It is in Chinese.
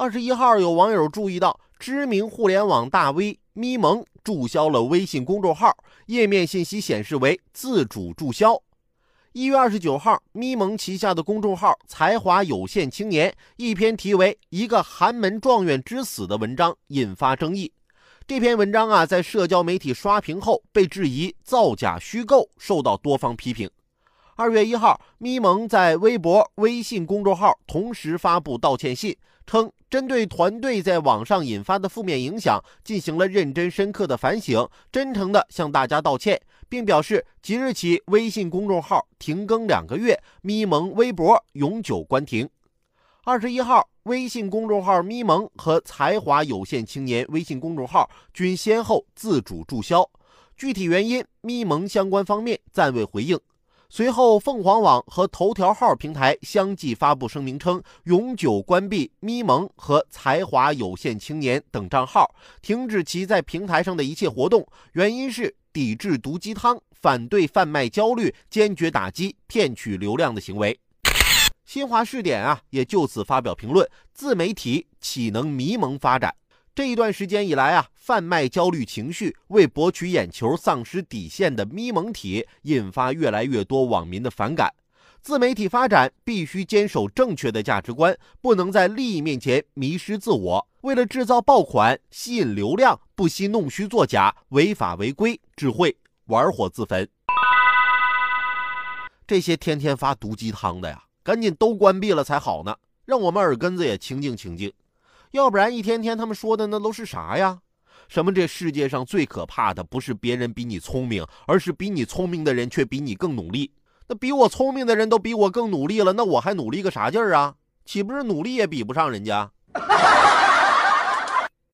二十一号，有网友注意到，知名互联网大 V 咪蒙注销了微信公众号，页面信息显示为自主注销。一月二十九号，咪蒙旗下的公众号“才华有限青年”一篇题为《一个寒门状元之死》的文章引发争议。这篇文章啊，在社交媒体刷屏后被质疑造假虚构，受到多方批评。二月一号，咪蒙在微博、微信公众号同时发布道歉信，称针对团队在网上引发的负面影响，进行了认真深刻的反省，真诚的向大家道歉，并表示即日起微信公众号停更两个月，咪蒙微博永久关停。二十一号，微信公众号咪蒙和才华有限青年微信公众号均先后自主注销，具体原因，咪蒙相关方面暂未回应。随后，凤凰网和头条号平台相继发布声明称，永久关闭咪蒙和才华有限青年等账号，停止其在平台上的一切活动。原因是抵制毒鸡汤，反对贩卖焦虑，坚决打击骗取流量的行为。新华视点啊，也就此发表评论：自媒体岂能迷蒙发展？这一段时间以来啊，贩卖焦虑情绪、为博取眼球丧失底线的咪蒙体，引发越来越多网民的反感。自媒体发展必须坚守正确的价值观，不能在利益面前迷失自我。为了制造爆款、吸引流量，不惜弄虚作假、违法违规，只会玩火自焚。这些天天发毒鸡汤的呀，赶紧都关闭了才好呢，让我们耳根子也清静清静。要不然一天天他们说的那都是啥呀？什么这世界上最可怕的不是别人比你聪明，而是比你聪明的人却比你更努力。那比我聪明的人都比我更努力了，那我还努力个啥劲儿啊？岂不是努力也比不上人家？